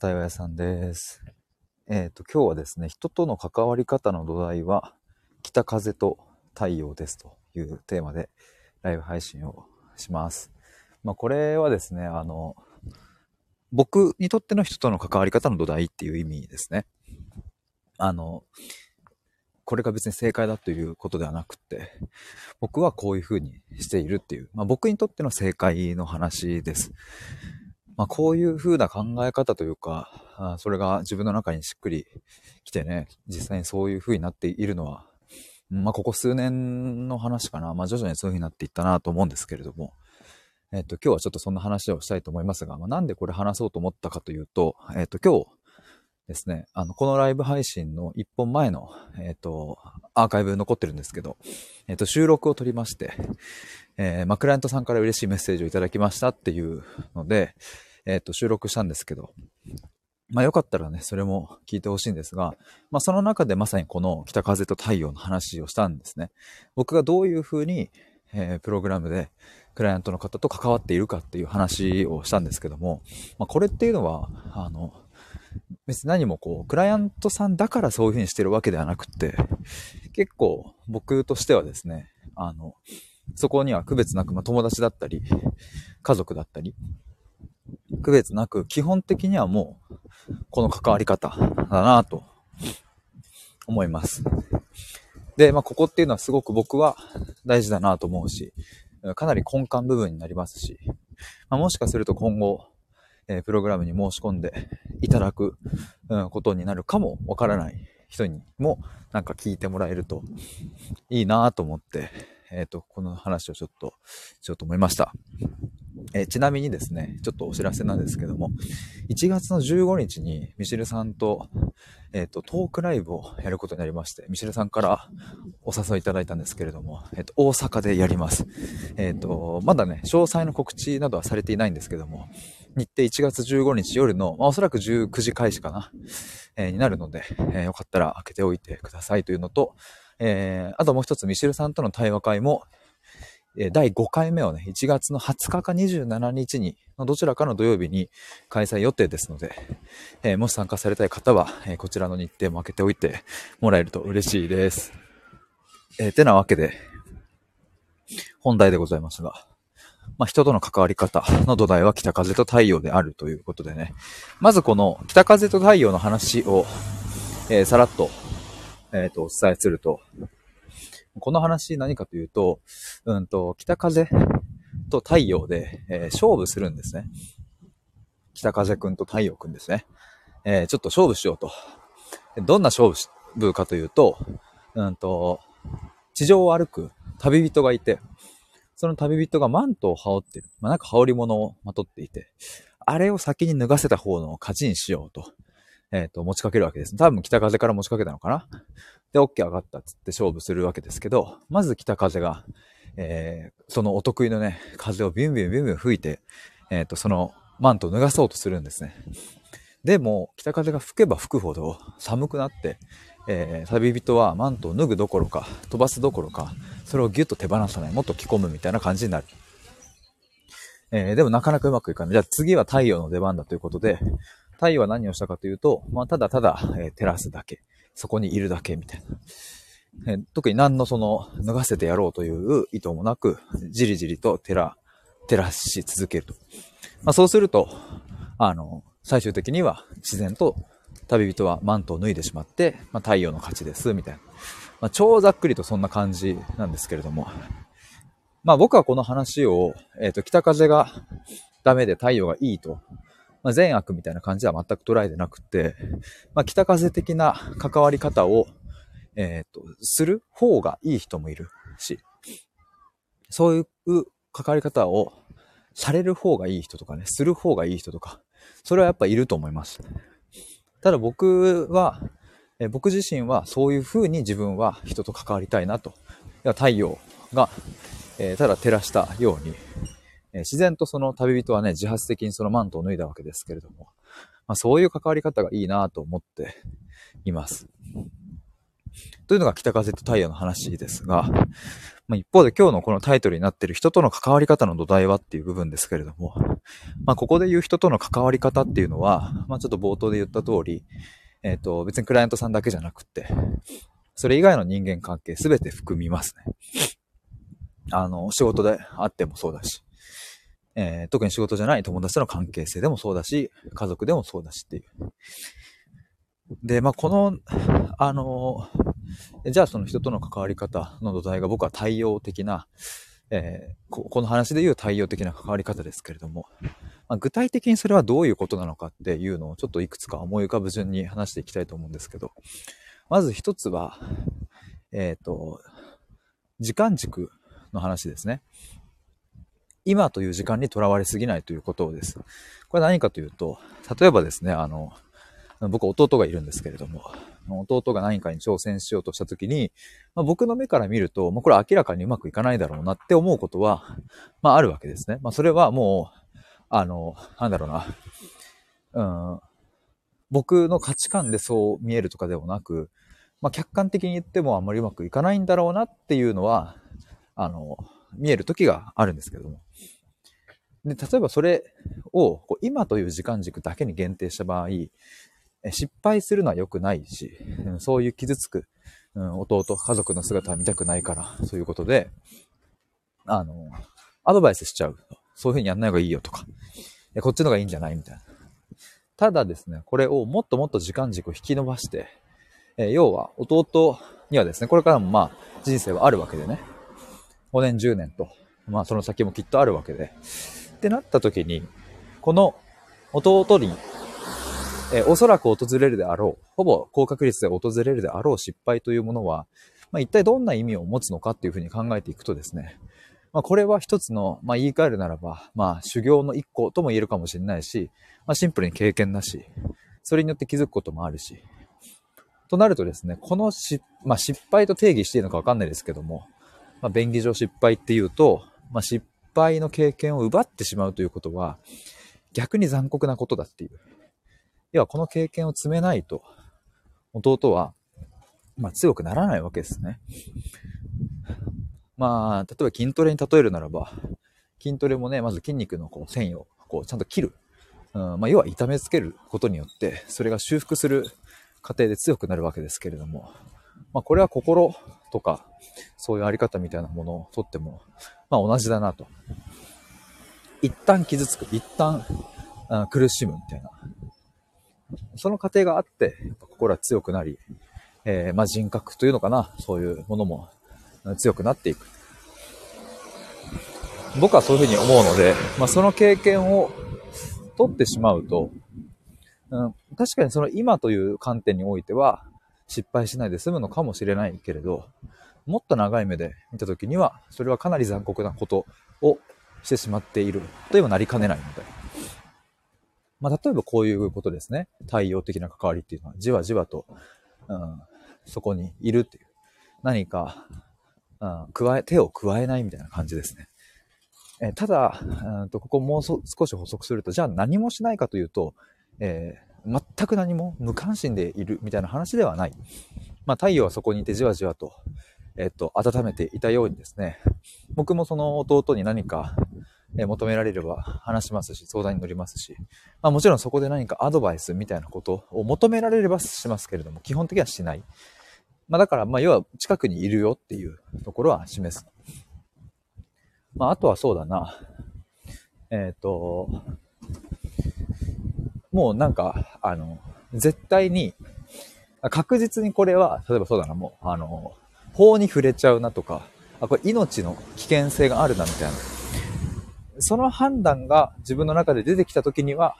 対話屋さんです。えっ、と、今日はですね、人との関わり方の土台は、北風と太陽ですというテーマでライブ配信をします。まあ、これはですね、あの、僕にとっての人との関わり方の土台っていう意味ですね。あの、これが別に正解だということではなくって、僕はこういうふうにしているっていう、まあ、僕にとっての正解の話です。まあ、こういう風な考え方というか、あそれが自分の中にしっくりきてね、実際にそういう風になっているのは、まあ、ここ数年の話かな。まあ、徐々にそういう風になっていったなと思うんですけれども、えっと、今日はちょっとそんな話をしたいと思いますが、まあ、なんでこれ話そうと思ったかというと、えっと、今日ですね、あの、このライブ配信の一本前の、えっと、アーカイブ残ってるんですけど、えっと、収録を撮りまして、え、まあ、クライアントさんから嬉しいメッセージをいただきましたっていうので、えっ、と、収録したんですけど、まあよかったらね、それも聞いてほしいんですが、まあその中でまさにこの北風と太陽の話をしたんですね。僕がどういうふうに、えー、プログラムでクライアントの方と関わっているかっていう話をしたんですけども、まあこれっていうのは、あの、別に何もこう、クライアントさんだからそういうふうにしてるわけではなくって、結構僕としてはですね、あの、そこには区別なく、まあ友達だったり、家族だったり、区別なく、基本的にはもう、この関わり方だなと思います。で、まあ、ここっていうのはすごく僕は大事だなと思うし、かなり根幹部分になりますし、まあ、もしかすると今後、え、プログラムに申し込んでいただく、うん、ことになるかもわからない人にもなんか聞いてもらえるといいなと思って、えっ、ー、と、この話をちょっとしようと思いました。え、ちなみにですね、ちょっとお知らせなんですけども、1月の15日にミシルさんと、えっ、ー、と、トークライブをやることになりまして、ミシルさんからお誘いいただいたんですけれども、えっ、ー、と、大阪でやります。えっ、と、まだね、詳細の告知などはされていないんですけども、日程1月15日夜の、まあ、おそらく19時開始かな、えになるので、えよかったら開けておいてくださいというのと、えーあともう一つミシルさんとの対話会も、第5回目をね、1月の20日か27日に、どちらかの土曜日に開催予定ですので、えー、もし参加されたい方は、えー、こちらの日程も開けておいてもらえると嬉しいです。えー、てなわけで、本題でございますが、まあ、人との関わり方の土台は北風と太陽であるということでね、まずこの北風と太陽の話を、えさらっと、えっ、と、お伝えすると、この話何かというと、うんと、北風と太陽で、えー、勝負するんですね。北風くんと太陽くんですね。えー、ちょっと勝負しようと。どんな勝負かというと、うんと、地上を歩く旅人がいて、その旅人がマントを羽織ってる。まあ、なんか羽織物をまとっていて、あれを先に脱がせた方の勝ちにしようと。えっ、ー、と、持ちかけるわけです。多分北風から持ちかけたのかな？で、OK 上がったっつって勝負するわけですけど、まず北風が、えー、そのお得意のね、風をビュンビュンビュンビュン吹いて、えっ、ー、と、そのマントを脱がそうとするんですね。でも、北風が吹けば吹くほど寒くなって、えー、旅人はマントを脱ぐどころか、飛ばすどころか、それをギュッと手放さない、もっと着込むみたいな感じになる。えー、でもなかなかうまくいかない。じゃあ次は太陽の出番だということで、太陽は何をしたかというと、まあ、ただただ、えー、照らすだけ。そこにいるだけみたいな。えー、特に何のその、脱がせてやろうという意図もなく、じりじりと照ら、照らし続けると。まあ、そうすると、あの、最終的には自然と旅人はマントを脱いでしまって、まあ、太陽の勝ちです、みたいな。まあ、超ざっくりとそんな感じなんですけれども。まあ僕はこの話を、えっ、ー、と、北風がダメで太陽がいいとまあ、善悪みたいな感じでは全く捉えてなくて、まあ、北風的な関わり方を、えっ、ー、と、する方がいい人もいるし、そういう関わり方をされる方がいい人とかね、する方がいい人とか、それはやっぱいると思います。ただ僕は、え、僕自身はそういう風に自分は人と関わりたいなと。太陽が、えー、ただ照らしたように、え自然とその旅人はね、自発的にそのマントを脱いだわけですけれども、まあ、そういう関わり方がいいなと思っています。というのが北風と太陽の話ですが、まあ、一方で今日のこのタイトルになっている人との関わり方の土台はっていう部分ですけれども、まあ、ここで言う人との関わり方っていうのは、まあ、ちょっと冒頭で言った通り、えっ、ー、と、別にクライアントさんだけじゃなくて、それ以外の人間関係すべて含みますね。あの、仕事であってもそうだし、えー、特に仕事じゃない友達との関係性でもそうだし、家族でもそうだしっていう。で、まあ、この、あの、じゃあその人との関わり方の土台が僕は対応的な、えー、この話で言う対応的な関わり方ですけれども、まあ、具体的にそれはどういうことなのかっていうのをちょっといくつか思い浮かぶ順に話していきたいと思うんですけど、まず一つは、えっ、ー、と、時間軸の話ですね。今という時間にとらわれすぎないということです。これ何かというと、例えばですね、あの、僕弟がいるんですけれども、弟が何かに挑戦しようとした時に、まあ、僕の目から見ると、まあ、これ明らかにうまくいかないだろうなって思うことは、まああるわけですね。まあそれはもう、あの、なんだろうな、うん、僕の価値観でそう見えるとかでもなく、まあ客観的に言ってもあんまりうまくいかないんだろうなっていうのは、あの、見える時があるんですけども。で、例えばそれをこう今という時間軸だけに限定した場合、失敗するのは良くないし、そういう傷つく、うん、弟、家族の姿は見たくないから、そういうことで、あの、アドバイスしちゃう。そういう風にやんない方がいいよとか、こっちの方がいいんじゃないみたいな。ただですね、これをもっともっと時間軸を引き伸ばして、え要は弟にはですね、これからもまあ人生はあるわけでね、5年10年と、まあその先もきっとあるわけで、ってなった時に、この弟にえ、おそらく訪れるであろう、ほぼ高確率で訪れるであろう失敗というものは、まあ、一体どんな意味を持つのかっていうふうに考えていくとですね、まあ、これは一つの、まあ、言い換えるならば、まあ、修行の一個とも言えるかもしれないし、まあ、シンプルに経験だし、それによって気づくこともあるし、となるとですね、このし、まあ、失敗と定義していいのかわかんないですけども、まあ、便宜上失敗っていうと、まあ、失敗の経験を奪ってしまうということは、逆に残酷なことだっていう。要はこの経験を積めないと、弟は、まあ強くならないわけですね。まあ、例えば筋トレに例えるならば、筋トレもね、まず筋肉のこう繊維をこうちゃんと切る。うん、まあ、要は痛めつけることによって、それが修復する過程で強くなるわけですけれども、まあ、これは心とか、そういうあり方みたいなものをとっても、まあ、同じだなと。一旦傷つく、一旦、苦しむみたいな。その過程があって、っ心は強くなり、えー、まあ、人格というのかな、そういうものも強くなっていく。僕はそういうふうに思うので、まあ、その経験を取ってしまうと、うん、確かにその今という観点においては失敗しないで済むのかもしれないけれど、もっと長い目で見たときには、それはかなり残酷なことをしてしまっているというなりかねないので。まあ、例えばこういうことですね。太陽的な関わりっていうのは、じわじわと、うん、そこにいるっていう。何か、うん、加え、手を加えないみたいな感じですね。えただ、うんと、ここもう少し補足すると、じゃあ何もしないかというと、えー、全く何も無関心でいるみたいな話ではない。まあ、太陽はそこにいてじわじわと、えっ、と、温めていたようにですね、僕もその弟に何か、え求められれば話しますし、相談に乗りますし、まあもちろんそこで何かアドバイスみたいなことを求められればしますけれども、基本的にはしない。まあだから、まあ要は近くにいるよっていうところは示す。まああとはそうだな。えっ、ー、と、もうなんか、あの、絶対に、確実にこれは、例えばそうだな、もう、あの、法に触れちゃうなとか、あ、これ命の危険性があるなみたいな。その判断が自分の中で出てきた時には、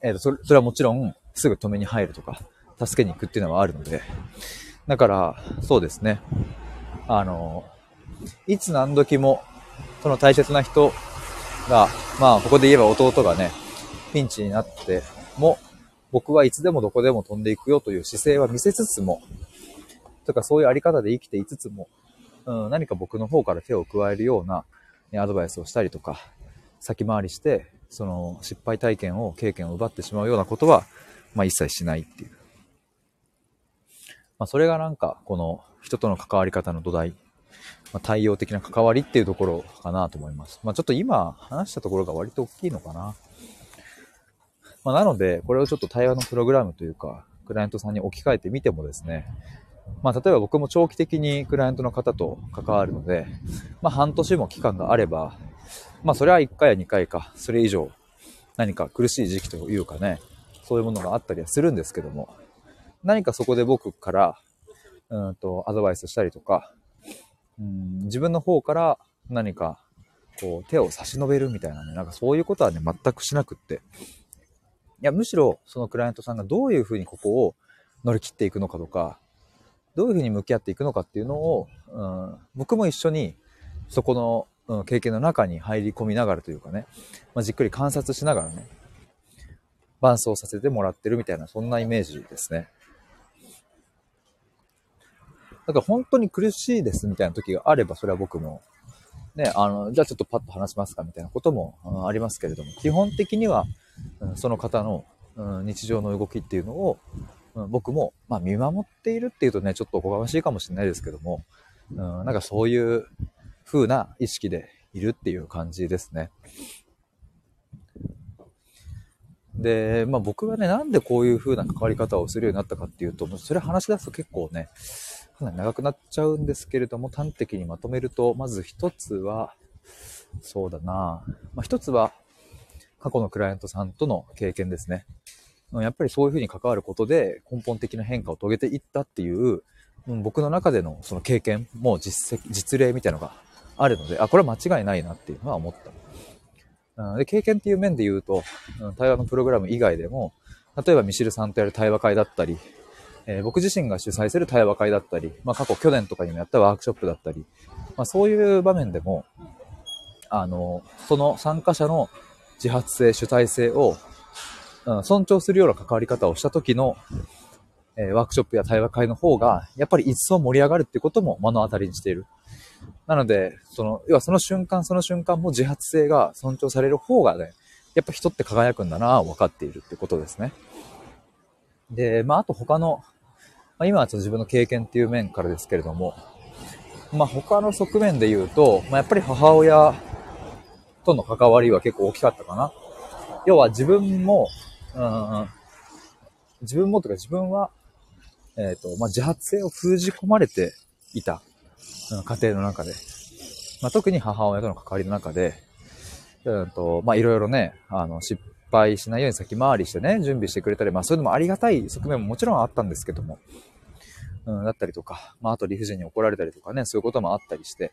えっ、ー、と、それ、それはもちろん、すぐ止めに入るとか、助けに行くっていうのはあるので、だから、そうですね。あの、いつ何時も、その大切な人が、まあ、ここで言えば弟がね、ピンチになっても、僕はいつでもどこでも飛んでいくよという姿勢は見せつつも、とかそういうあり方で生きていつつも、うん、何か僕の方から手を加えるような、ね、アドバイスをしたりとか、先回りして、その失敗体験を、経験を奪ってしまうようなことは、まあ一切しないっていう。まあ、それがなんか、この人との関わり方の土台、まあ、対応的な関わりっていうところかなと思います。まあ、ちょっと今話したところが割と大きいのかな。まあ、なので、これをちょっと対話のプログラムというか、クライアントさんに置き換えてみてもですね、まあ、例えば僕も長期的にクライアントの方と関わるので、まあ、半年も期間があれば、まあ、それは1回や2回か、それ以上、何か苦しい時期というかね、そういうものがあったりはするんですけども、何かそこで僕から、うんと、アドバイスしたりとか、自分の方から何か、こう、手を差し伸べるみたいなね、なんかそういうことはね、全くしなくって。いや、むしろ、そのクライアントさんがどういうふうにここを乗り切っていくのかとか、どういうふうに向き合っていくのかっていうのを、うん、僕も一緒にそこの、うん、経験の中に入り込みながらというかね、まあ、じっくり観察しながらね、伴走させてもらってるみたいな、そんなイメージですね。だから本当に苦しいですみたいな時があれば、それは僕も、ね、あの、じゃあちょっとパッと話しますかみたいなことも、ありますけれども、基本的には、その方の、日常の動きっていうのを、僕も、まあ、見守っているっていうとね、ちょっとおこがましいかもしれないですけども、うん、なんかそういう風な意識でいるっていう感じですね。で、まあ僕がね、なんでこういう風な関わり方をするようになったかっていうと、それ話し出すと結構ね、かなり長くなっちゃうんですけれども、端的にまとめると、まず一つは、そうだなまあ一つは、過去のクライアントさんとの経験ですね。やっぱりそういうふうに関わることで根本的な変化を遂げていったっていう、う僕の中でのその経験も実績、実例みたいのがあるので、あ、これは間違いないなっていうのは思った。で経験っていう面で言うと、対話のプログラム以外でも、例えばミシルさんとやる対話会だったり、えー、僕自身が主催する対話会だったり、まあ過去去年とかにもやったワークショップだったり、まあそういう場面でも、あの、その参加者の自発性、主体性を、うん、尊重するような関わり方をした時の、えー、ワークショップや対話会の方が、やっぱり一層盛り上がるっていうことも目の当たりにしている。なので、その、要はその瞬間その瞬間も自発性が尊重される方がね、やっぱ人って輝くんだなぁ分かっているってことですね。で、まあ、あと他の、まあ、今はちょっと自分の経験っていう面からですけれども、まあ、他の側面で言うと、まあ、やっぱり母親との関わりは結構大きかったかな。要は自分も、うん、自分もというか自分は、えっ、ー、と、まあ、自発性を封じ込まれていた、うん、家庭の中で。まあ、特に母親との関わりの中で、うんと、まあ、いろいろね、あの、失敗しないように先回りしてね、準備してくれたり、まあそういうのもありがたい側面ももちろんあったんですけども、うん、だったりとか、まああと理不尽に怒られたりとかね、そういうこともあったりして、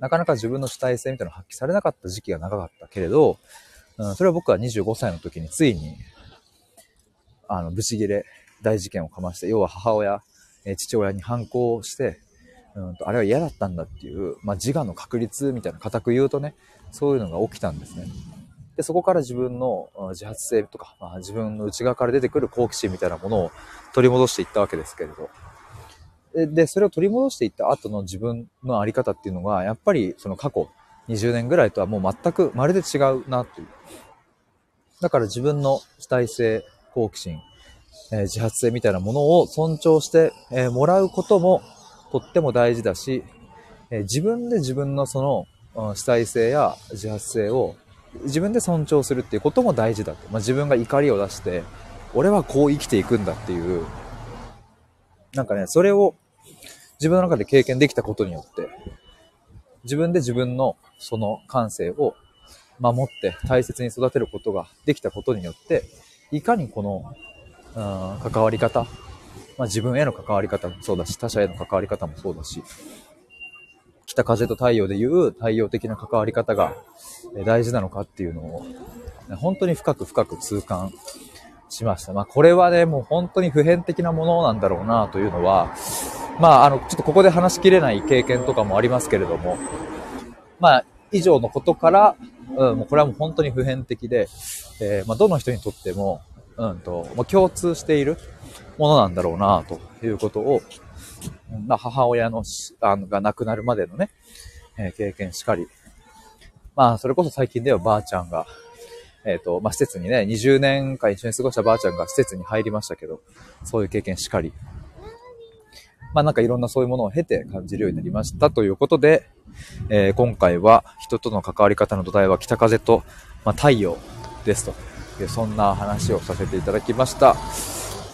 なかなか自分の主体性みたいなのを発揮されなかった時期が長かったけれど、うん、それは僕は25歳の時についに、あの、ブチギレ大事件をかまして、要は母親、え父親に反抗して、うんと、あれは嫌だったんだっていう、まあ、自我の確立みたいな、固く言うとね、そういうのが起きたんですね。で、そこから自分の自発性とか、まあ、自分の内側から出てくる好奇心みたいなものを取り戻していったわけですけれど。で、でそれを取り戻していった後の自分のあり方っていうのが、やっぱりその過去20年ぐらいとはもう全くまるで違うなという。だから自分の主体性、好奇心、えー、自発性みたいなものを尊重して、えー、もらうこともとっても大事だし、えー、自分で自分のその主体性や自発性を自分で尊重するっていうことも大事だと。まあ、自分が怒りを出して、俺はこう生きていくんだっていう、なんかね、それを自分の中で経験できたことによって、自分で自分のその感性を守って大切に育てることができたことによって、いかにこの、うん、関わり方、まあ、自分への関わり方もそうだし、他者への関わり方もそうだし、北風と太陽でいう太陽的な関わり方が大事なのかっていうのを、本当に深く深く痛感しました。まあこれはね、もう本当に普遍的なものなんだろうなというのは、まああの、ちょっとここで話しきれない経験とかもありますけれども、まあ以上のことから、うん、もうこれはもう本当に普遍的で、えー、まあどの人にとっても、うんと、ま、共通しているものなんだろうなということをまあ、母親のあのが亡くなるまでのね、えー、経験しかり。まあ、それこそ最近ではばあちゃんが、えっ、ー、と、まあ、施設にね、20年間一緒に過ごしたばあちゃんが施設に入りましたけど、そういう経験しかり。まあなんかいろんなそういうものを経て感じるようになりましたということで、えー、今回は人との関わり方の土台は北風と、まあ、太陽ですという、そんな話をさせていただきました。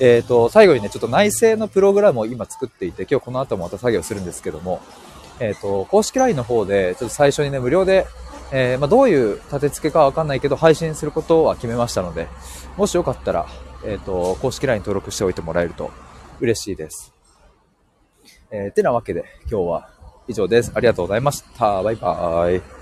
えっ、ー、と、最後にね、ちょっと内製のプログラムを今作っていて、今日この後もまた作業するんですけども、えっ、ー、と、公式 LINE の方で、ちょっと最初にね、無料で、えー、まあ、どういう立て付けかわかんないけど、配信することは決めましたので、もしよかったら、えっ、と、公式 LINE 登録しておいてもらえると嬉しいです。えー、てなわけで、今日は以上です。ありがとうございました。バイバーイ。